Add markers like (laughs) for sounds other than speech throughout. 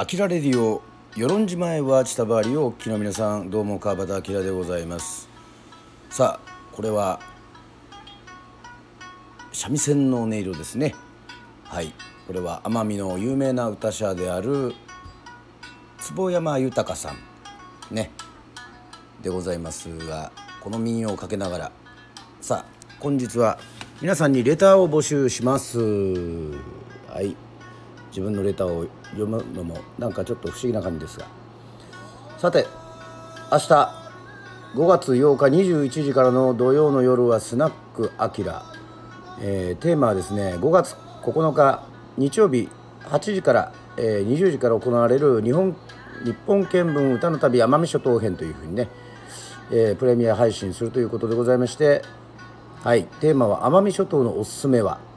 あきらレディオ与論島へは千田バーリをお聞きの皆さん。どうも川端明でございます。さあこれは三味線の音色ですね。はい。これは奄美の有名な歌者である坪山豊さん。ね。でございますがこの民謡をかけながら。さあ本日は皆さんにレターを募集します。はい。自分のレターを読むのもなんかちょっと不思議な感じですが。さて明日5月8日21時からの土曜の夜はスナックアキラ、えー、テーマはですね5月9日日曜日8時から、えー、20時から行われる日本日本見聞歌の旅奄美諸島編というふうにね、えー、プレミア配信するということでございましてはいテーマは奄美諸島のおすすめは？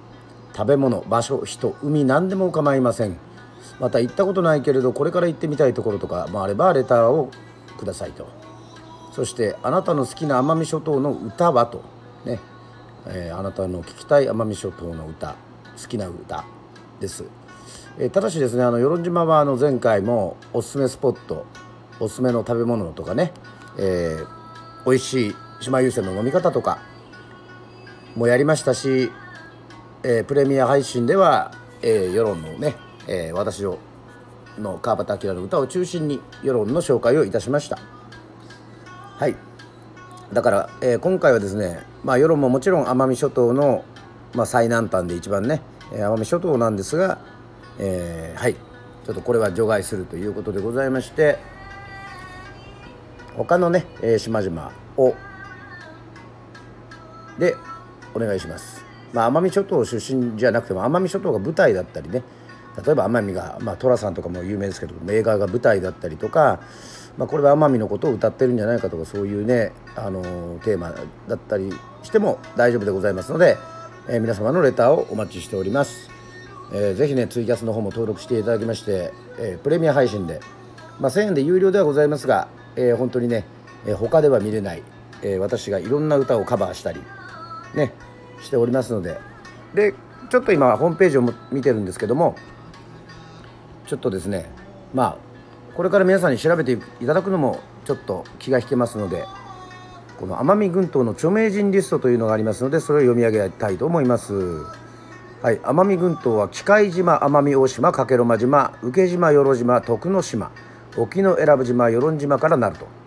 食べ物場所人海何でも構いません。また行ったことないけれどこれから行ってみたいところとかもあればレターをくださいと。そしてあなたの好きな奄美諸島の歌はと。ね、えー、あなたの聞きたい奄美諸島の歌。好きな歌。です、えー、ただしですねあの与論島はあの前回もおすすめスポットおすすめの食べ物とかね、えー、美味しい島優先の飲み方とかもやりましたしえー、プレミア配信では、えー、世論のね、えー、私のの川端明の歌を中心に世論の紹介をいたしました。はい。だから、えー、今回はですねまあ世論ももちろん奄美諸島の、まあ、最南端で一番ね、えー、奄美諸島なんですが、えー、はい。ちょっとこれは除外するということでございまして他のね、えー、島々をでお願いします。まあ、奄美諸島出身じゃなくても奄美諸島が舞台だったりね例えば奄美が、まあ、寅さんとかも有名ですけど映画が舞台だったりとか、まあ、これは奄美のことを歌ってるんじゃないかとかそういうねあのテーマだったりしても大丈夫でございますので、えー、皆様のレターをお待ちしております。えー、ぜひねツイキャスの方も登録していただきまして、えー、プレミア配信で、まあ、1000円で有料ではございますが、えー、本当にね、えー、他では見れない、えー、私がいろんな歌をカバーしたりねしておりますのででちょっと今ホームページを見てるんですけどもちょっとですねまあこれから皆さんに調べていただくのもちょっと気が引けますのでこの奄美群島の著名人リストというのがありますのでそれを読み上げたいと思います。はい、奄美群島は機械島奄美大島加計呂麻島請島与論島徳之島沖永良部島与論島からなると。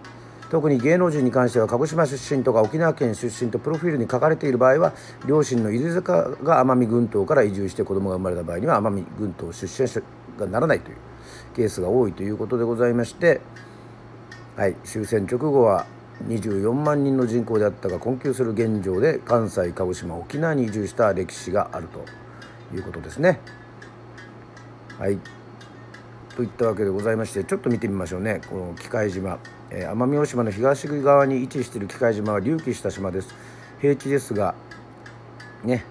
特に芸能人に関しては鹿児島出身とか沖縄県出身とプロフィールに書かれている場合は両親のいずれかが奄美群島から移住して子供が生まれた場合には奄美群島出身者がならないというケースが多いということでございまして、はい、終戦直後は24万人の人口であったが困窮する現状で関西鹿児島沖縄に移住した歴史があるということですね。はい。といったわけでございましてちょっと見てみましょうね。この機械島。え、奄美大島の東側に位置している機械島は隆起した島です。平地ですがね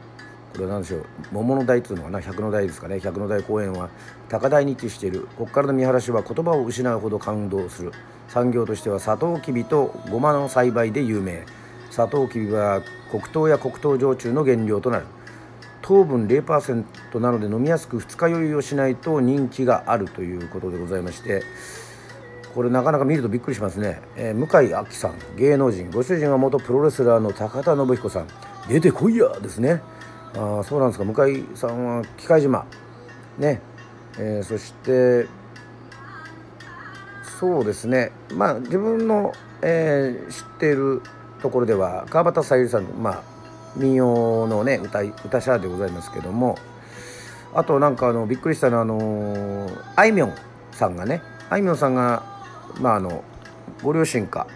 これは何でしょう桃の台というのかな百の台ですかね。百の台公園は高台に位置している。ここからの見晴らしは言葉を失うほど感動する。産業としてはサトウキビとごまの栽培で有名。サトウキビは黒糖や黒糖焼酎の原料となる。糖分0%なので飲みやすく二日酔いをしないと人気があるということでございましてこれなかなか見るとびっくりしますね、えー、向井亜紀さん。芸能人。ご主人は元プロレスラーの高田信彦さん。出てこいやですね。あそうなんですか。向井さんは機械島。ね、えー、そしてそうですね。まあ自分の、えー、知っているところでは川端さゆりさんまあ民謡のね歌歌者でございますけども。あとなんかあのびっくりしたのはあのあいみょんさんがね。あいみょんさんがまああのご両親か。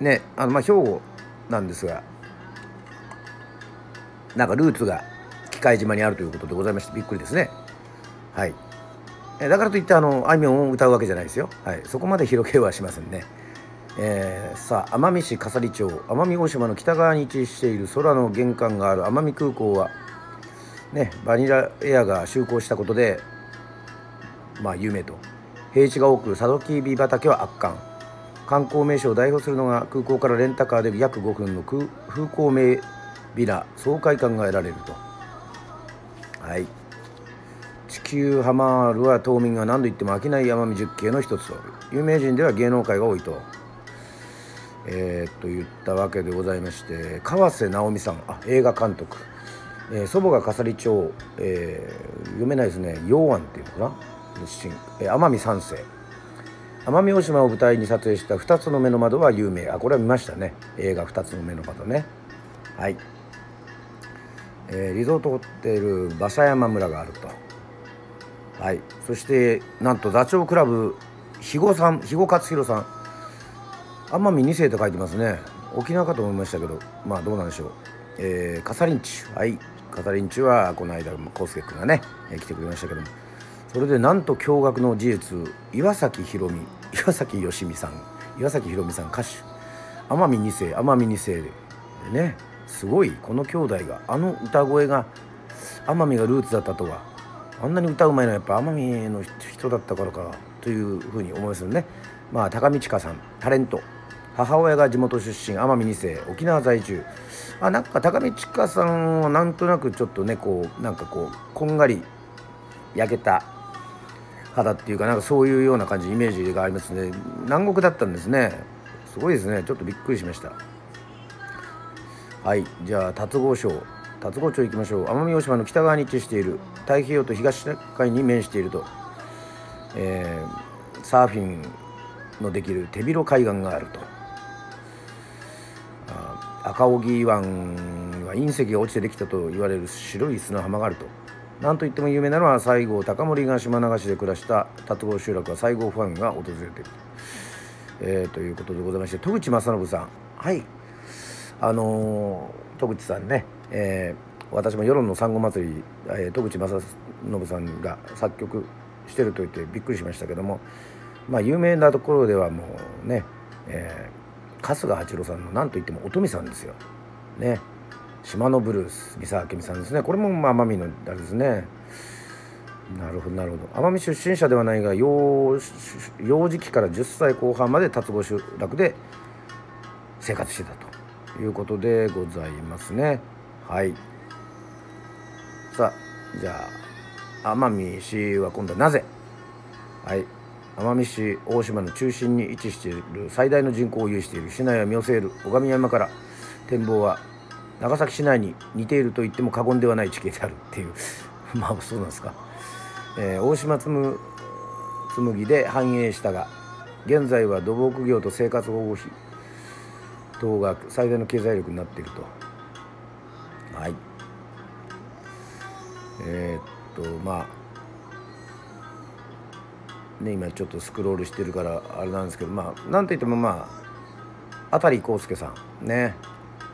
ねあのまあ兵庫なんですがなんかルーツが機械島にあるということでございましてびっくりですね。はい。だからといってあのあいみょんを歌うわけじゃないですよ、はい、そこまで広げはしませんね。えー、さあ奄美市笠利町。奄美大島の北側に位置している空の玄関がある奄美空港はねバニラエアが就航したことでまあ有名と。平地が多くサドキービ畑は圧巻。観光名所を代表するのが空港からレンタカーで約5分の風光明ビラ爽快感が得られると。はい。地球ハマールは島民が何度言っても飽きない山見十景の一つと。有名人では芸能界が多いと。えー、と言ったわけでございまして川瀬直美さん。あ映画監督、えー、祖母が笠利町、えー、読めないですね。陽安っていうのかな。えー、奄美三世。奄美大島を舞台に撮影した「2つの目の窓」は有名。あこれは見ましたね。映画「2つの目の窓ね」はい、えー、リゾートホテル馬車山村があると。はい。そしてなんと座長クラブ肥後さん肥後克弘さん。奄美2世と書いてますね。沖縄かと思いましたけどまあどうなんでしょう。えー、カサリンチはい。カサリンチはこの間康介君がね、来てくれましたけども。それでなんと驚愕の事実岩崎宏美 (laughs) 岩崎良美さん岩崎宏美さん歌手。奄美2世奄美2世で。ねすごい。この兄弟があの歌声が奄美がルーツだったとは。あんなに歌うまいのはやっぱ奄美の人だったからかというふうに思いますよね。まあ高見千佳さんタレント。母親が地元出身奄美2世沖縄在住。あなんか高見千佳さんはなんとなくちょっとねこうなんかこうこんがり焼けた肌っていうかなんかそういうような感じイメージがありますね。南国だったんですね。すごいですね。ちょっとびっくりしました。はい。じゃあ達郷町達郷町行きましょう。奄美大島の北側に位置している太平洋と東シナ海に面していると、えー、サーフィンのできる手広海岸があると。赤荻湾は隕石が落ちてできたと言われる白い砂浜があると。なんといっても有名なのは西郷隆盛が島流しで暮らした達郷集落は西郷ファンが訪れている,、えー、ということでございまして戸口正信さん。はい。あのー、戸口さんね、えー、私も世論の産後祭り、えー、戸口正信さんが作曲してると言ってびっくりしましたけどもまあ有名なところではもうね、えー、春日八郎さんの何といっても乙女さんですよ。ね。島のブルース三沢明美さんですね。これもまあ奄美のあれですね。なるほどなるほど。奄美出身者ではないが幼児期から10歳後半まで達郷集落で生活してたということでございますね。はい。さあじゃあ奄美市は今度はなぜ？はい。奄美市大島の中心に位置している最大の人口を有している市内は見寄せる小神山から展望は長崎市内に似ていると言っても過言ではない地形であるっていう。(laughs) まあそうなんですか、えー、大島紬で繁栄したが現在は土木業と生活保護費等が最大の経済力になっていると。はい。えー、っとまあね今ちょっとスクロールしてるからあれなんですけどまあなんといってもまあ辺康介さんね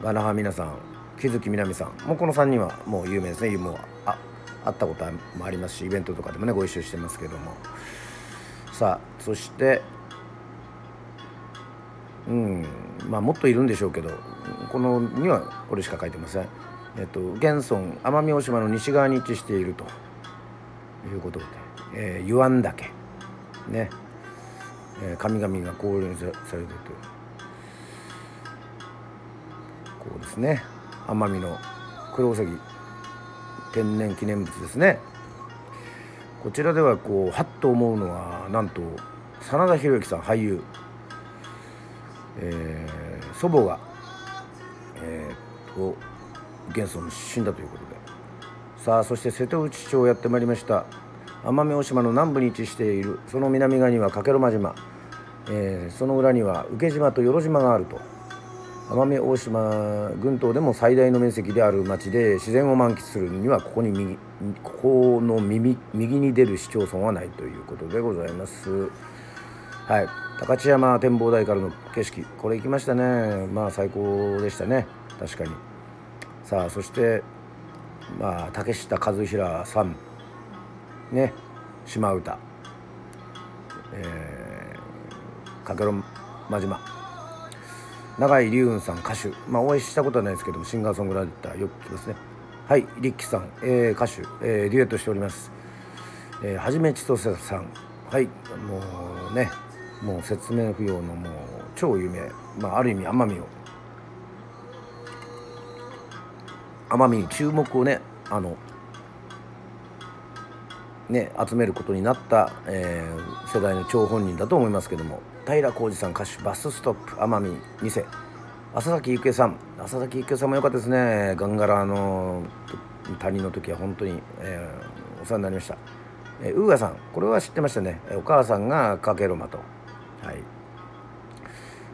ガナハ皆さん木月みなみさんもうこの3人はもう有名ですね。もうあ会ったこともありますしイベントとかでもねご一緒してますけども。さあそしてうんまあもっといるんでしょうけどこのにはこれしか書いてません。えっと現存奄美大島の西側に位置していると。いうことで、えー、湯湾岳。ね、えー、神々が降臨されているこうですね。奄美の黒崎天然記念物ですね。こちらではこうはっと思うのはなんと真田広之さん俳優、えー、祖母が、えー、と現存死んだということで。さあそして瀬戸内町をやってまいりました。奄美大島の南部に位置しているその南側には加計呂間島、えー、その裏には請島と与島があると。奄美大島群島でも最大の面積である町で自然を満喫するにはここに右ここの右右に出る市町村はないということでございます。はい。高知山展望台からの景色これ行きましたね。まあ最高でしたね。確かに。さあそしてまあ竹下和平さん。ね。島唄。えー、かけろ真島永井龍雲さん歌手。まあお会いしたことはないですけどもシンガーソングライターよく聞きますね。はいリッキーさん、えー、歌手、えー、デュエットしております。えー、はじめ千歳さん。はいもうねもう説明不要のもう超有名。まあある意味奄美を。奄美に注目をねあのね、集めることになった、えー、世代の張本人だと思いますけども。平浩二さん歌手バスストップ奄美2世浅崎ゆきえさん。浅崎ゆきえさんも良かったですね。ガンガラの谷の時は本当に、えー、お世話になりました、えー、ウーガさん。これは知ってましたね。お母さんがかけろまと。はい。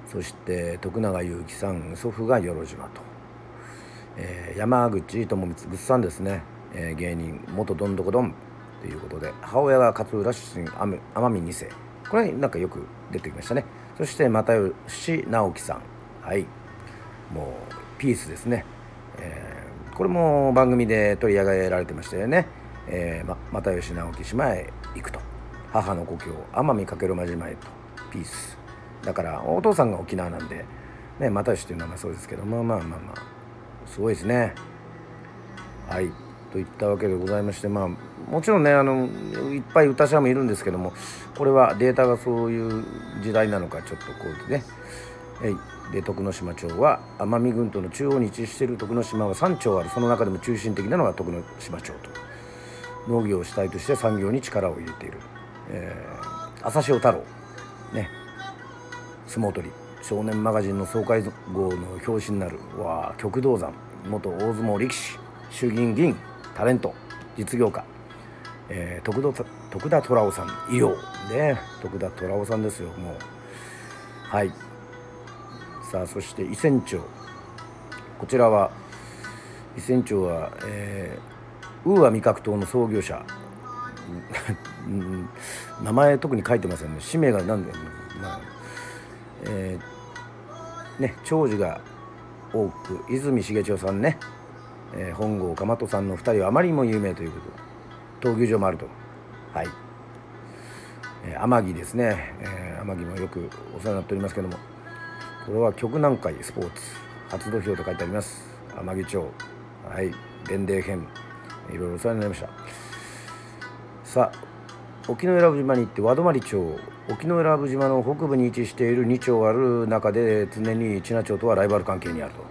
そして徳永ゆうきさん。祖父がよろじまと、えー、山口智光ぐっさんですね、えー、芸人。元どんどこどん。ということで母親が勝浦出身奄美2世これなんかよく出てきましたね。そして又吉直樹さん。はい。もうピースですね、えー、これも番組で取り上げられてましたよね、えー、ま、又吉直樹島へ行くと。母の故郷奄美かける間島へと。ピース。だからお父さんが沖縄なんで、ね、又吉という名前そうですけどまあまあまあまあ。すごいですね。はい。といったわけでございましてまあもちろんねあのいっぱい歌者もいるんですけどもこれはデータがそういう時代なのかちょっとこうねで徳之島町は奄美群島の中央に位置している徳之島は3町ある。その中でも中心的なのが徳之島町と。農業を主体として産業に力を入れている、えー、朝潮太郎。ね。相撲取り。少年マガジンの総会号の表紙になる。わ極道山。元大相撲力士。衆議院議員。タレント実業家、えー、徳田徳田虎夫さん医療。ね徳田虎夫さんですよもう。はい。さあそして伊仙町。こちらは伊仙町は、えー、ウーア味覚島の創業者。名前特に書いてませんね。氏名が何で、まあえー、ね長寿が多く泉重千代さんね、えー、本郷鎌戸さんの2人はあまりにも有名ということ闘牛場もあると。はい。え天城ですね、えー、天城もよくお世話になっておりますけども。これは極南海スポーツ。初土俵と書いてあります。天城町。はい。伝令編。いろいろお世話になりました。さあ沖永良部島に行って和泊町沖永良部島の北部に位置している2町ある中で常に千奈町とはライバル関係にあると。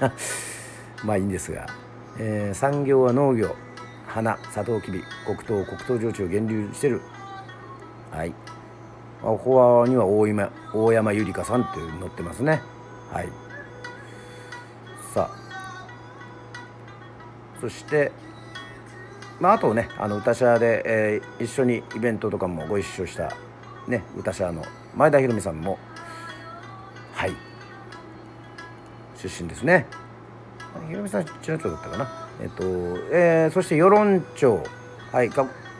(laughs) まあいいんですが、えー、産業は農業。花サトウキビ。黒糖黒糖焼酎を源流してる。はい。フォアには大山大山ゆりかさんって載ってますね。はい。さあ。そしてまああとねあの歌者で、えー、一緒にイベントとかもご一緒したね歌者の前田裕美さんも。はい。出身ですね。裕美さん千代町だったかな？えっと、えー、そして与論町はい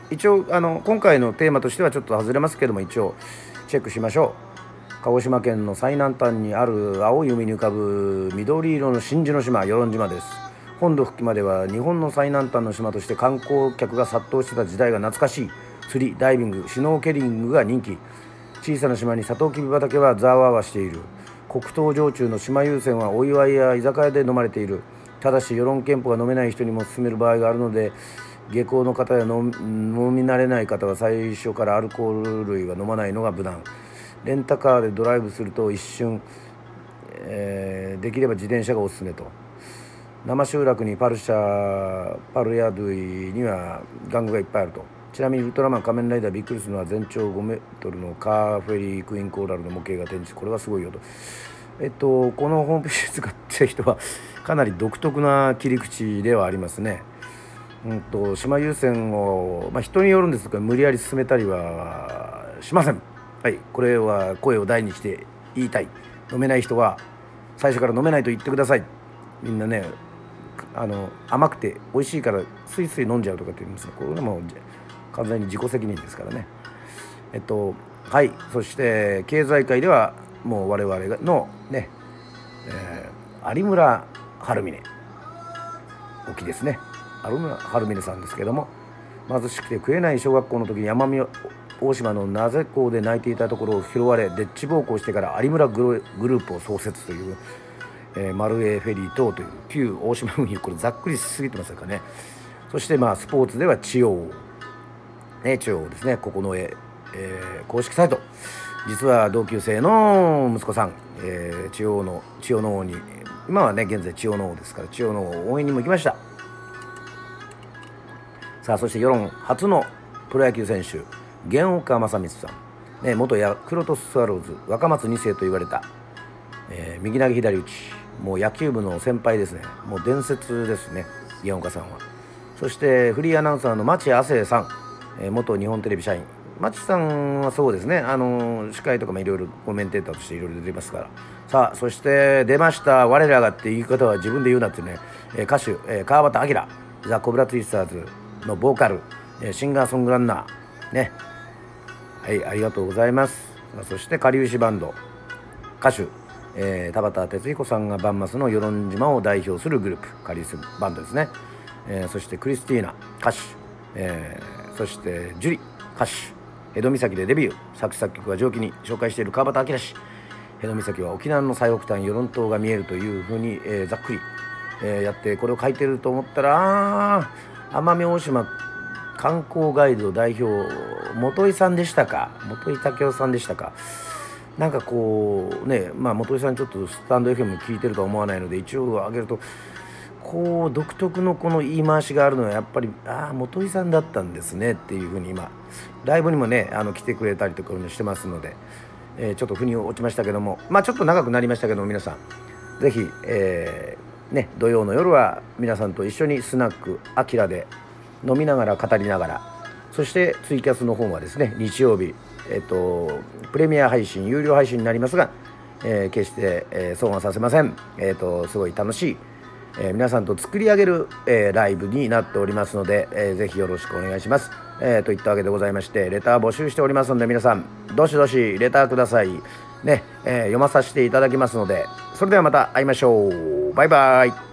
一応あの今回のテーマとしてはちょっと外れますけども一応チェックしましょう。鹿児島県の最南端にある青い海に浮かぶ緑色の真珠の島与論島です。本土復帰までは日本の最南端の島として観光客が殺到してた時代が懐かしい。釣りダイビングシュノーケリングが人気。小さな島にサトウキビ畑はザワワしている。黒糖焼酎の島優先はお祝いや居酒屋で飲まれている。ただし世論憲法が飲めない人にも勧める場合があるので下校の方や飲み慣れない方は最初からアルコール類は飲まないのが無難。レンタカーでドライブすると一瞬、えー、できれば自転車がおすすめと。生集落にパルシャパルヤドゥイには玩具がいっぱいあると。ちなみにウルトラマン仮面ライダーびっくりするのは全長5メートルのカーフェリークイーンコーラルの模型が展示これはすごいよとえっとこのホームページ使った人はかなり独特な切り口ではありますねうんと、島優先を、まあ、人によるんですが無理やり進めたりはしません。はい、これは声を大にして言いたい。飲めない人は最初から飲めないと言ってください。みんなねあの甘くて美味しいからスイスイ飲んじゃうとかって言うんですがこれも完全に自己責任ですからね。えっとはい。そして経済界ではもう我々のね、えー、有村晴峰。沖ですね。アルムハルミルさんですけども貧しくて食えない小学校の時に奄美大島の名瀬港で泣いていたところを拾われデッチ暴行してから有村グループを創設という、えー、マルエフェリー等という旧大島運輸これざっくりしすぎてますかね。そしてまあスポーツでは千代ね千代ですねここの絵、えー、公式サイト。実は同級生の息子さん、えー、千代の千代の王に今はね現在千代の王ですから千代の王応援にも行きました。さあそして世論初のプロ野球選手源岡正光さん、ね、元ヤクルトスワローズ若松2世と言われた、えー、右投げ左打ち。もう野球部の先輩ですね。もう伝説ですね源岡さんは。そしてフリーアナウンサーの町亜生さん、えー、元日本テレビ社員。町さんはそうですね。あの司会とかもいろいろコメンテーターとしていろいろ出てますから。さあそして出ました。我らがって言い方は自分で言うなってね、えー、歌手、えー、川端明。ザ・コブラツイスターズのボーカル、えー、シンガーソングランナー。ね。はいありがとうございます。そしてかりゆしバンド。歌手、えー、田畑哲彦さんがバンマスの与論島を代表するグループ。かりゆしバンドですね、えー、そしてクリスティーナ。歌手、えー、そしてジュリ歌手江戸岬でデビュー。作詞作曲は上記に紹介している川端明氏。江戸岬は沖縄の最北端与論島が見えるというふうに、えー、ざっくり、えー、やってこれを書いてると思ったら奄美大島観光ガイド代表元井さんでしたか？元井武雄さんでしたか？なんかこうねまあ元井さんちょっとスタンド FM 聞いてるとは思わないので一応挙げるとこう独特のこの言い回しがあるのはやっぱりああ元井さんだったんですねっていうふうに今ライブにもねあの来てくれたりとかしてますので、えー、ちょっと腑に落ちましたけどもまあちょっと長くなりましたけども皆さん是非、えー、ね、土曜の夜は皆さんと一緒にスナック「あきら」で飲みながら語りながらそしてツイキャスの方はですね日曜日、えっ、とプレミア配信有料配信になりますが、えー、決して、えー、損はさせません、えーとすごい楽しいえ、皆さんと作り上げる、え、ライブになっておりますので、えー、ぜひよろしくお願いします、え、といったわけでございましてレター募集しておりますので皆さんどしどしレターください。ね、え、読まさせていただきますのでそれではまた会いましょう。バイバイ。